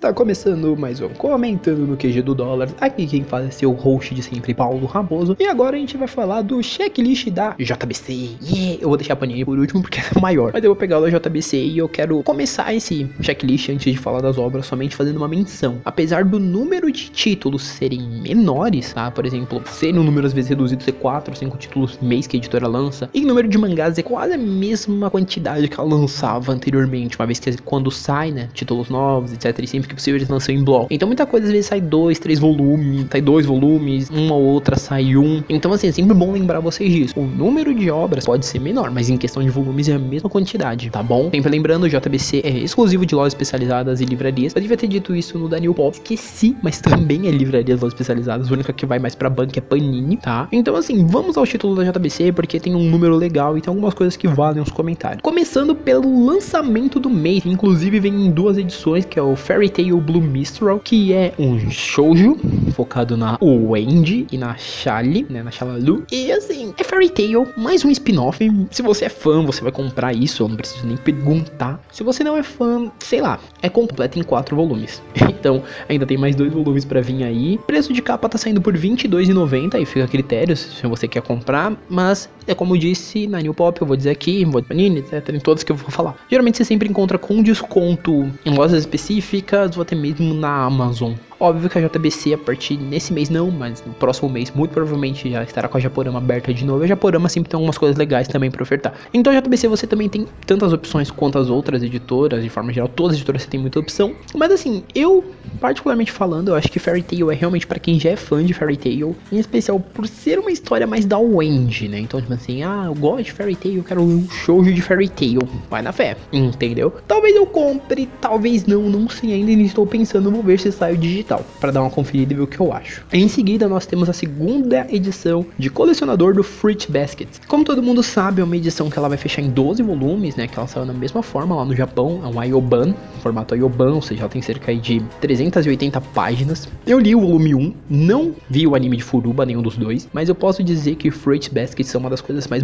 Está começando mais um Comentando no QG do Dólar. Aqui quem fala é seu host de sempre, Paulo Raposo. E agora a gente vai falar do checklist da JBC. Yeah! Eu vou deixar a paninha por último porque é maior. Mas eu vou pegar o da JBC e eu quero começar esse checklist antes de falar das obras, somente fazendo uma menção. Apesar do número de títulos serem menores, tá? Por exemplo, ser um número às vezes reduzido, ser 4 ou 5 títulos mês que a editora lança. E o número de mangás é quase a mesma quantidade que ela lançava anteriormente, uma vez que quando sai, né, títulos novos, etc. E sempre que possível eles lançam em bloco. Então muita coisa às vezes sai dois, três volumes, sai dois volumes, uma ou outra sai um. Então assim, é sempre bom lembrar vocês disso. O número de obras pode ser menor, mas em questão de volumes é a mesma quantidade, tá bom? Sempre lembrando, o JBC é exclusivo de lojas especializadas e livrarias. Eu devia ter dito isso no Daniel Pop, esqueci, mas também é livrarias lojas especializadas. A única que vai mais pra banca é Panini, tá? Então assim, vamos ao título da JBC porque tem um número legal e tem algumas coisas que valem os comentários. Começando pelo lançamento do mês, inclusive vem em duas edições, que é o Fairy Tail Blue Mistral, que é um shoujo focado na Wendy e na Shali, né, na Shalalu. E assim, é Fairy Tail, mais um spin-off. Se você é fã, você vai comprar isso, eu não preciso nem perguntar. Se você não é fã, sei lá, é completo em quatro volumes. Então, ainda tem mais dois volumes para vir aí. O preço de capa tá saindo por R$22,90, aí fica a critério se você quer comprar, mas é como eu disse na New Pop, eu vou dizer aqui, vou Panini, etc, em todas que eu vou falar. Geralmente você sempre encontra com desconto em lojas específicas ou até mesmo na Amazon. Óbvio que a JBC a partir nesse mês não, mas no próximo mês muito provavelmente já estará com a Japorama aberta de novo. A Japorama sempre tem algumas coisas legais também para ofertar. Então a JBC você também tem tantas opções quanto as outras editoras, de forma geral, todas as editoras você tem muita opção. Mas assim, eu particularmente falando, eu acho que Fairy Tail é realmente para quem já é fã de Fairy Tail, em especial por ser uma história mais da Wendy, né? Então tipo assim, ah, eu gosto de Fairy Tail, eu quero um shoujo de Fairy Tail. Vai na fé, entendeu? Talvez eu compre, talvez não, não sei ainda, estou pensando, vou ver se sai o digital digital, para dar uma conferida e ver o que eu acho. Em seguida, nós temos a segunda edição de colecionador do Fruit Basket. Como todo mundo sabe, é uma edição que ela vai fechar em 12 volumes, né, que ela saiu na mesma forma lá no Japão, é um Ayoban, formato Ayoban, ou seja, ela tem cerca de 380 páginas. Eu li o volume 1, não vi o anime de Furuba, nenhum dos dois, mas eu posso dizer que Fruit Basket são uma das coisas mais,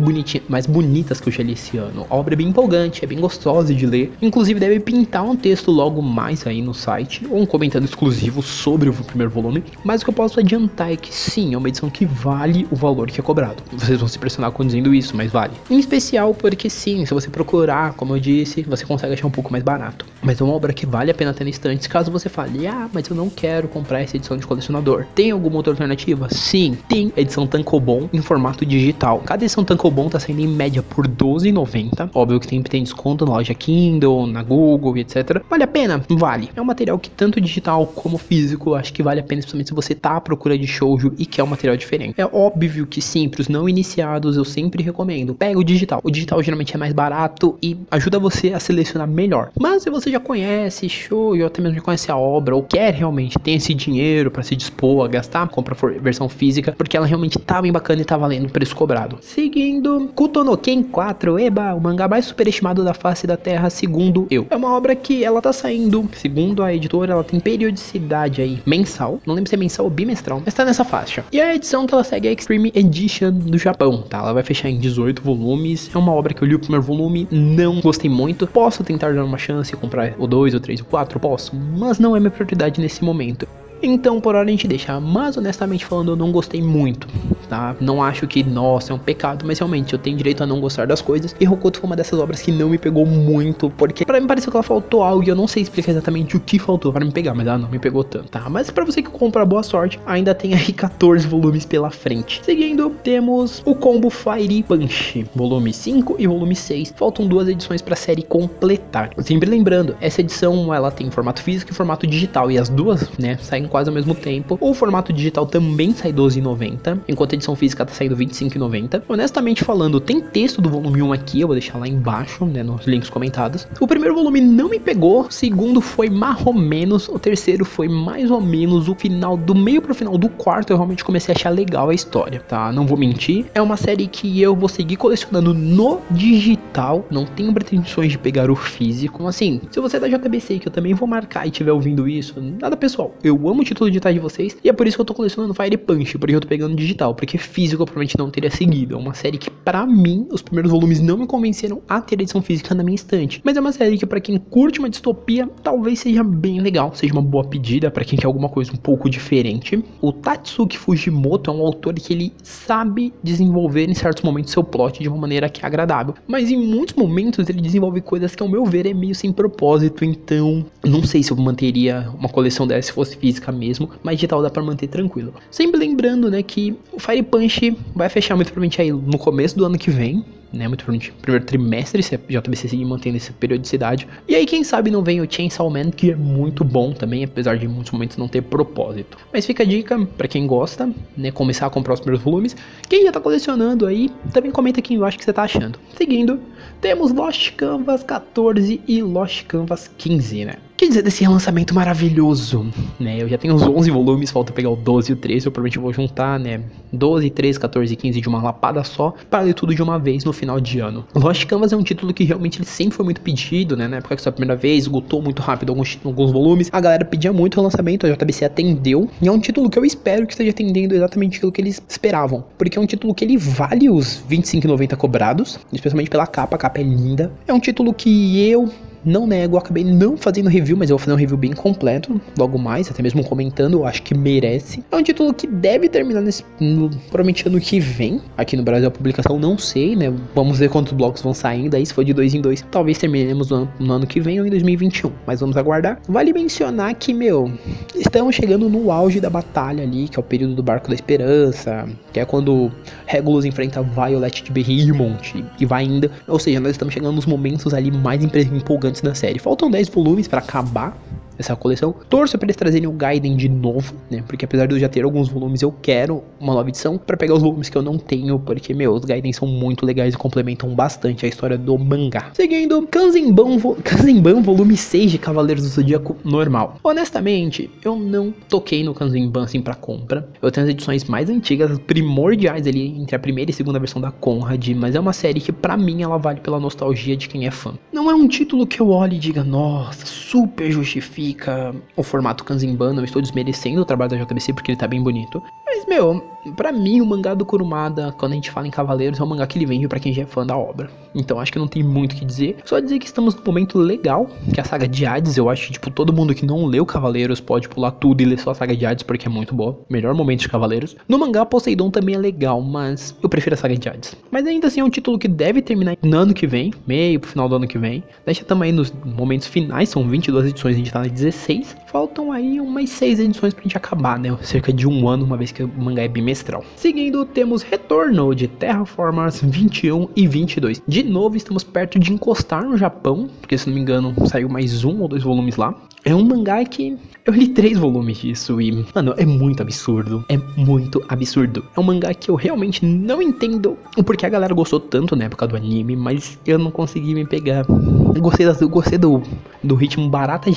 mais bonitas que eu já li esse ano. A obra é bem empolgante, é bem gostosa de ler, inclusive deve pintar um texto logo mais aí no site, ou um comentário exclusivo sobre o primeiro volume, mas o que eu posso adiantar é que sim, é uma edição que vale o valor que é cobrado. Vocês vão se impressionar com dizendo isso, mas vale. Em especial porque sim, se você procurar, como eu disse, você consegue achar um pouco mais barato. Mas é uma obra que vale a pena ter na estante, caso você fale, ah, mas eu não quero comprar essa edição de colecionador. Tem alguma outra alternativa? Sim, tem edição Tankobon em formato digital. Cada edição Tankobon tá saindo em média por R$12,90. Óbvio que sempre tem desconto na loja Kindle, na Google, etc. Vale a pena? Vale. É um material que tanto digital como físico físico, acho que vale a pena, especialmente se você tá à procura de shoujo e quer um material diferente. É óbvio que sim, pros não iniciados eu sempre recomendo, pega o digital. O digital geralmente é mais barato e ajuda você a selecionar melhor. Mas se você já conhece shoujo, ou até mesmo já conhece a obra, ou quer realmente ter esse dinheiro para se dispor a gastar, compra a versão física, porque ela realmente tá bem bacana e tá valendo o preço cobrado. Seguindo, Kutonoken 4, Eba, o mangá mais superestimado da face da Terra, segundo eu. É uma obra que ela tá saindo, segundo a editora, ela tem periodicidade aí mensal. Não lembro se é mensal ou bimestral, mas tá nessa faixa. E a edição que ela segue é a Extreme Edition do Japão, tá? Ela vai fechar em 18 volumes. É uma obra que eu li o primeiro volume, não gostei muito. Posso tentar dar uma chance e comprar o 2, o 3, o 4? Posso, mas não é minha prioridade nesse momento. Então, por hora a gente deixa. Mas honestamente falando, eu não gostei muito, tá? Não acho que, nossa, é um pecado, mas realmente eu tenho direito a não gostar das coisas. E Hokuto foi uma dessas obras que não me pegou muito, porque para mim pareceu que ela faltou algo e eu não sei explicar exatamente o que faltou para me pegar, mas ela não me pegou tanto, tá? Mas para você que compra, boa sorte. Ainda tem aí 14 volumes pela frente. Seguindo, temos o combo Fire Punch, volume 5 e volume 6. Faltam duas edições para a série completar. Sempre lembrando, essa edição ela tem formato físico e formato digital e as duas, né, saem quase ao mesmo tempo. O formato digital também sai 12,90, enquanto a edição física tá saindo 25,90. Honestamente falando, tem texto do volume 1 aqui, eu vou deixar lá embaixo, né, nos links comentados. O primeiro volume não me pegou, o segundo foi mais ou menos, o terceiro foi mais ou menos o final, do meio pro final do quarto, eu realmente comecei a achar legal a história, tá? Não vou mentir. É uma série que eu vou seguir colecionando no digital, não tenho pretensões de pegar o físico. Assim, se você é da JBC, que eu também vou marcar e estiver ouvindo isso, nada pessoal, eu amo amo o título digital de vocês. E é por isso que eu tô colecionando Fire Punch, porque eu tô pegando digital. Porque físico eu provavelmente não teria seguido. É uma série que, para mim, os primeiros volumes não me convenceram a ter edição física na minha estante. Mas é uma série que, para quem curte uma distopia, talvez seja bem legal. Seja uma boa pedida para quem quer alguma coisa um pouco diferente. O Tatsuki Fujimoto é um autor que ele sabe desenvolver em certos momentos seu plot de uma maneira que é agradável. Mas em muitos momentos ele desenvolve coisas que, ao meu ver, é meio sem propósito. Então, não sei se eu manteria uma coleção dessa se fosse física mesmo. Mas digital dá para manter tranquilo. Sempre lembrando, né, que o Fire Punch vai fechar muito provavelmente aí no começo do ano que vem né? Muito provavelmente primeiro trimestre, se a JBC seguir mantendo essa periodicidade. E aí, quem sabe não vem o Chainsaw Man, que é muito bom também, apesar de em muitos momentos não ter propósito. Mas fica a dica para quem gosta, né? Começar a comprar os primeiros volumes. Quem já tá colecionando aí, também comenta aqui embaixo o que você tá achando. Seguindo, temos Lost Canvas 14 e Lost Canvas 15, né? Que dizer desse lançamento maravilhoso, né? Eu já tenho os 11 volumes, falta pegar o 12 e o 13, eu provavelmente vou juntar, né? 12, 13, 14 e 15 de uma lapada só, para ler tudo de uma vez no final de ano. Lost Canvas é um título que realmente ele sempre foi muito pedido, né? Na época que foi a primeira vez, esgotou muito rápido alguns, alguns volumes, a galera pedia muito o lançamento, a JBC atendeu, e é um título que eu espero que esteja atendendo exatamente aquilo que eles esperavam, porque é um título que ele vale os 25,90 cobrados, especialmente pela capa, a capa é linda. É um título que eu não nego, acabei não fazendo review, mas eu vou fazer um review bem completo, logo mais, até mesmo comentando, eu acho que merece. É um título que deve terminar nesse, no, provavelmente ano que vem, aqui no Brasil a publicação, não sei, né? Vamos ver quantos blocos vão saindo aí, se for de dois em dois, talvez terminemos no, no ano que vem ou em 2021, mas vamos aguardar. Vale mencionar que, meu, estamos chegando no auge da batalha ali, que é o período do Barco da Esperança, que é quando Regulus enfrenta Violet de Behemoth e vai ainda, ou seja, nós estamos chegando nos momentos ali mais empolgantes da série. Faltam 10 volumes para acabar essa coleção. Torço para eles trazerem o Gaiden de novo, né? Porque apesar de eu já ter alguns volumes, eu quero uma nova edição para pegar os volumes que eu não tenho, porque, meu, os Gaiden são muito legais e complementam bastante a história do mangá. Seguindo, Kanzenban, vo Kanzenban volume 6 de Cavaleiros do Zodíaco normal. Honestamente, eu não toquei no Kanzenban assim para compra. Eu tenho as edições mais antigas, primordiais ali entre a primeira e segunda versão da Conrad, mas é uma série que para mim ela vale pela nostalgia de quem é fã. Não é um título que eu olhe e diga, nossa, super justifica fica o formato Kanzenban, não estou desmerecendo o trabalho da JBC porque ele tá bem bonito. Mas, meu, pra mim o mangá do Kurumada, quando a gente fala em Cavaleiros, é um mangá que ele vende para quem já é fã da obra. Então acho que não tem muito o que dizer. Só dizer que estamos num momento legal, que é a saga de Hades, eu acho que, tipo, todo mundo que não leu Cavaleiros pode pular tudo e ler só a saga de Hades porque é muito boa. Melhor momento de Cavaleiros. No mangá, Poseidon também é legal, mas eu prefiro a saga de Hades. Mas ainda assim é um título que deve terminar no ano que vem, meio pro final do ano que vem. Deixa também nos momentos finais, são 22 edições, a gente tá na 16. Faltam aí umas 6 edições pra gente acabar, né? Cerca de um ano, uma vez que o mangá é bimestral. Seguindo, temos Retorno de Terraformers 21 e 22. De novo, estamos perto de encostar no Japão, porque se não me engano, saiu mais um ou dois volumes lá. É um mangá que eu li três volumes disso e, mano, é muito absurdo. É muito absurdo. É um mangá que eu realmente não entendo o porquê a galera gostou tanto na época do anime, mas eu não consegui me pegar. Eu gostei, das, eu gostei do, do ritmo baratas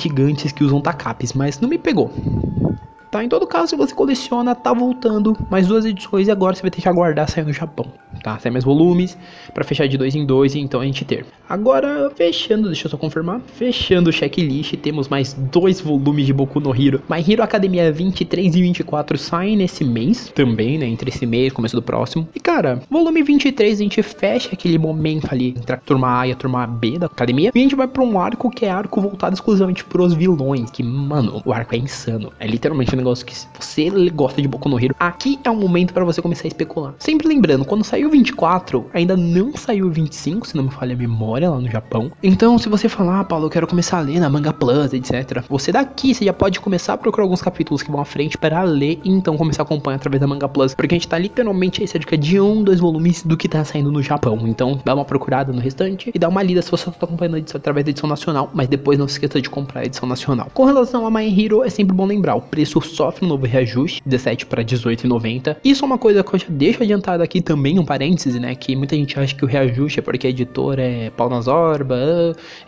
que usam takapis, mas não me pegou. Tá, em todo caso, se você coleciona, tá voltando mais duas edições e agora você vai ter que aguardar sair no Japão, tá? Sai mais volumes para fechar de dois em dois então a gente ter. Agora, fechando, deixa eu só confirmar, fechando o checklist, temos mais dois volumes de Boku no Hero. My Hero Academia 23 e 24 saem nesse mês também, né? Entre esse mês e começo do próximo. E cara, volume 23 a gente fecha aquele momento ali entre a turma A e a turma B da academia. E a gente vai pra um arco que é arco voltado exclusivamente pros vilões. Que, mano, o arco é insano. É literalmente negócio que se você gosta de Boku no Hero, aqui é o momento para você começar a especular. Sempre lembrando, quando saiu 24, ainda não saiu 25, se não me falha a memória, lá no Japão. Então, se você falar, ah, Paulo, eu quero começar a ler na Manga Plus, etc. Você daqui, você já pode começar a procurar alguns capítulos que vão à frente para ler e então começar a acompanhar através da Manga Plus. Porque a gente tá literalmente aí cerca de um, dois volumes do que tá saindo no Japão. Então, dá uma procurada no restante e dá uma lida se você tá acompanhando edição através da edição nacional. Mas depois não se esqueça de comprar a edição nacional. Com relação a My Hero, é sempre bom lembrar, o preço sofre um novo reajuste, 17 para 18,90. Isso é uma coisa que eu já deixo adiantado aqui também, um parêntese, né? Que muita gente acha que o reajuste é porque a editora é pau nas orba,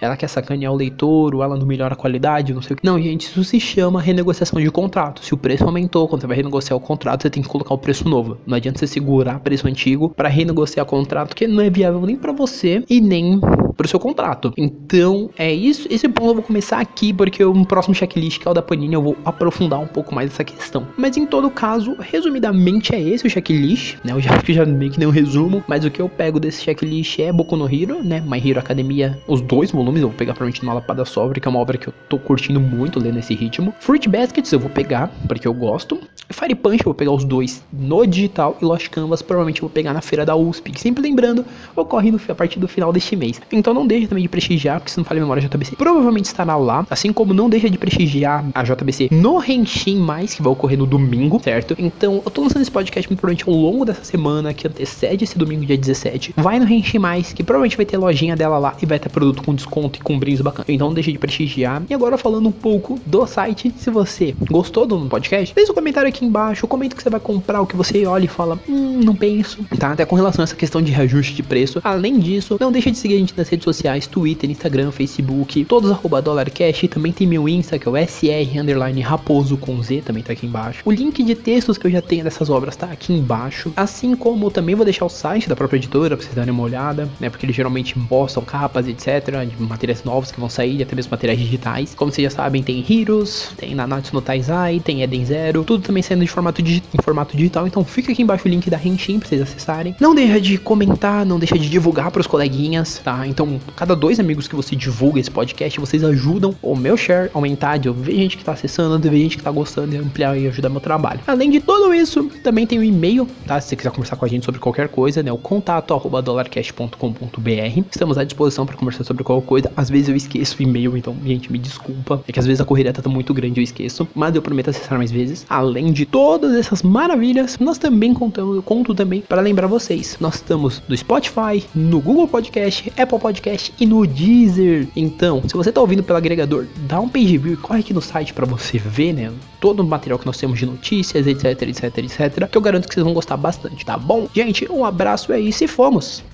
ela quer sacanear o leitor, ou ela não melhora a qualidade, não sei o que. Não, gente, isso se chama renegociação de contrato. Se o preço aumentou, quando você vai renegociar o contrato, você tem que colocar o preço novo. Não adianta você segurar preço antigo para renegociar contrato, que não é viável nem para você e nem pro seu contrato. Então, é isso. Esse ponto eu vou começar aqui, porque no próximo checklist, que é o da Panini, eu vou aprofundar um pouco mais essa questão. Mas em todo caso, resumidamente é esse o checklist, né? Eu já acho que já meio que nem um resumo, mas o que eu pego desse checklist é Boku no Hero, né? My Hero Academia, os dois volumes, eu vou pegar provavelmente no Lapada Sobre, que é uma obra que eu tô curtindo muito ler nesse ritmo. Fruit Baskets eu vou pegar, porque eu gosto. Fire Punch eu vou pegar os dois no digital e Lost Canvas provavelmente eu vou pegar na feira da USP, que sempre lembrando, ocorre no, a partir do final deste mês. Então não deixe também de prestigiar, porque se não falha a memória, a JBC provavelmente estará lá, assim como não deixa de prestigiar a JBC no Renshin mais, que vai ocorrer no domingo, certo? Então eu tô lançando esse podcast muito provavelmente ao longo dessa semana, que antecede esse domingo, dia 17. Vai no Renshin mais, que provavelmente vai ter lojinha dela lá e vai ter produto com desconto e com brindes bacanas. Então não deixe de prestigiar. E agora falando um pouco do site, se você gostou do podcast, deixa um comentário aqui embaixo, comenta que você vai comprar, o que você olha e fala, hum, não penso, tá? Até com relação a essa questão de reajuste de preço. Além disso, não deixa de seguir a gente nas redes sociais, Twitter, Instagram, Facebook, todos arroba DollarCash. Também tem meu Insta, que é o SR underline Raposo com Z, também tá aqui embaixo. O link de textos que eu já tenho dessas obras tá aqui embaixo. Assim como também vou deixar o site da própria editora pra vocês darem uma olhada, né? Porque eles geralmente postam capas, etc. De materiais novos que vão sair, até mesmo materiais digitais. Como vocês já sabem, tem Heroes, tem Nanatsu no Taizai, tem Eden Zero, tudo também saindo de formato em formato digital. Então fica aqui embaixo o link da Henshin pra vocês acessarem. Não deixa de comentar, não deixa de divulgar pros coleguinhas, tá? Então, cada dois amigos que você divulga esse podcast, vocês ajudam o meu share aumentar, de eu ver gente que tá acessando, de ver gente que tá gostando e ampliar e ajudar meu trabalho. Além de tudo isso, também tem o um e-mail, tá? Se você quiser conversar com a gente sobre qualquer coisa, né? O contato arroba dollarcast.com.br. Estamos à disposição para conversar sobre qualquer coisa. Às vezes eu esqueço o e-mail, então, gente, me desculpa. É que às vezes a correria tá muito grande, eu esqueço. Mas eu prometo acessar mais vezes. Além de todas essas maravilhas, nós também contamos, eu conto também para lembrar vocês. Nós estamos no Spotify, no Google Podcast, Apple Podcast e no Deezer. Então, se você tá ouvindo pelo agregador, dá um page view e corre aqui no site para você ver, né? Todo o material que nós temos de notícias, etc, etc, etc, que eu garanto que vocês vão gostar bastante, tá bom? Gente, um abraço aí, se fomos!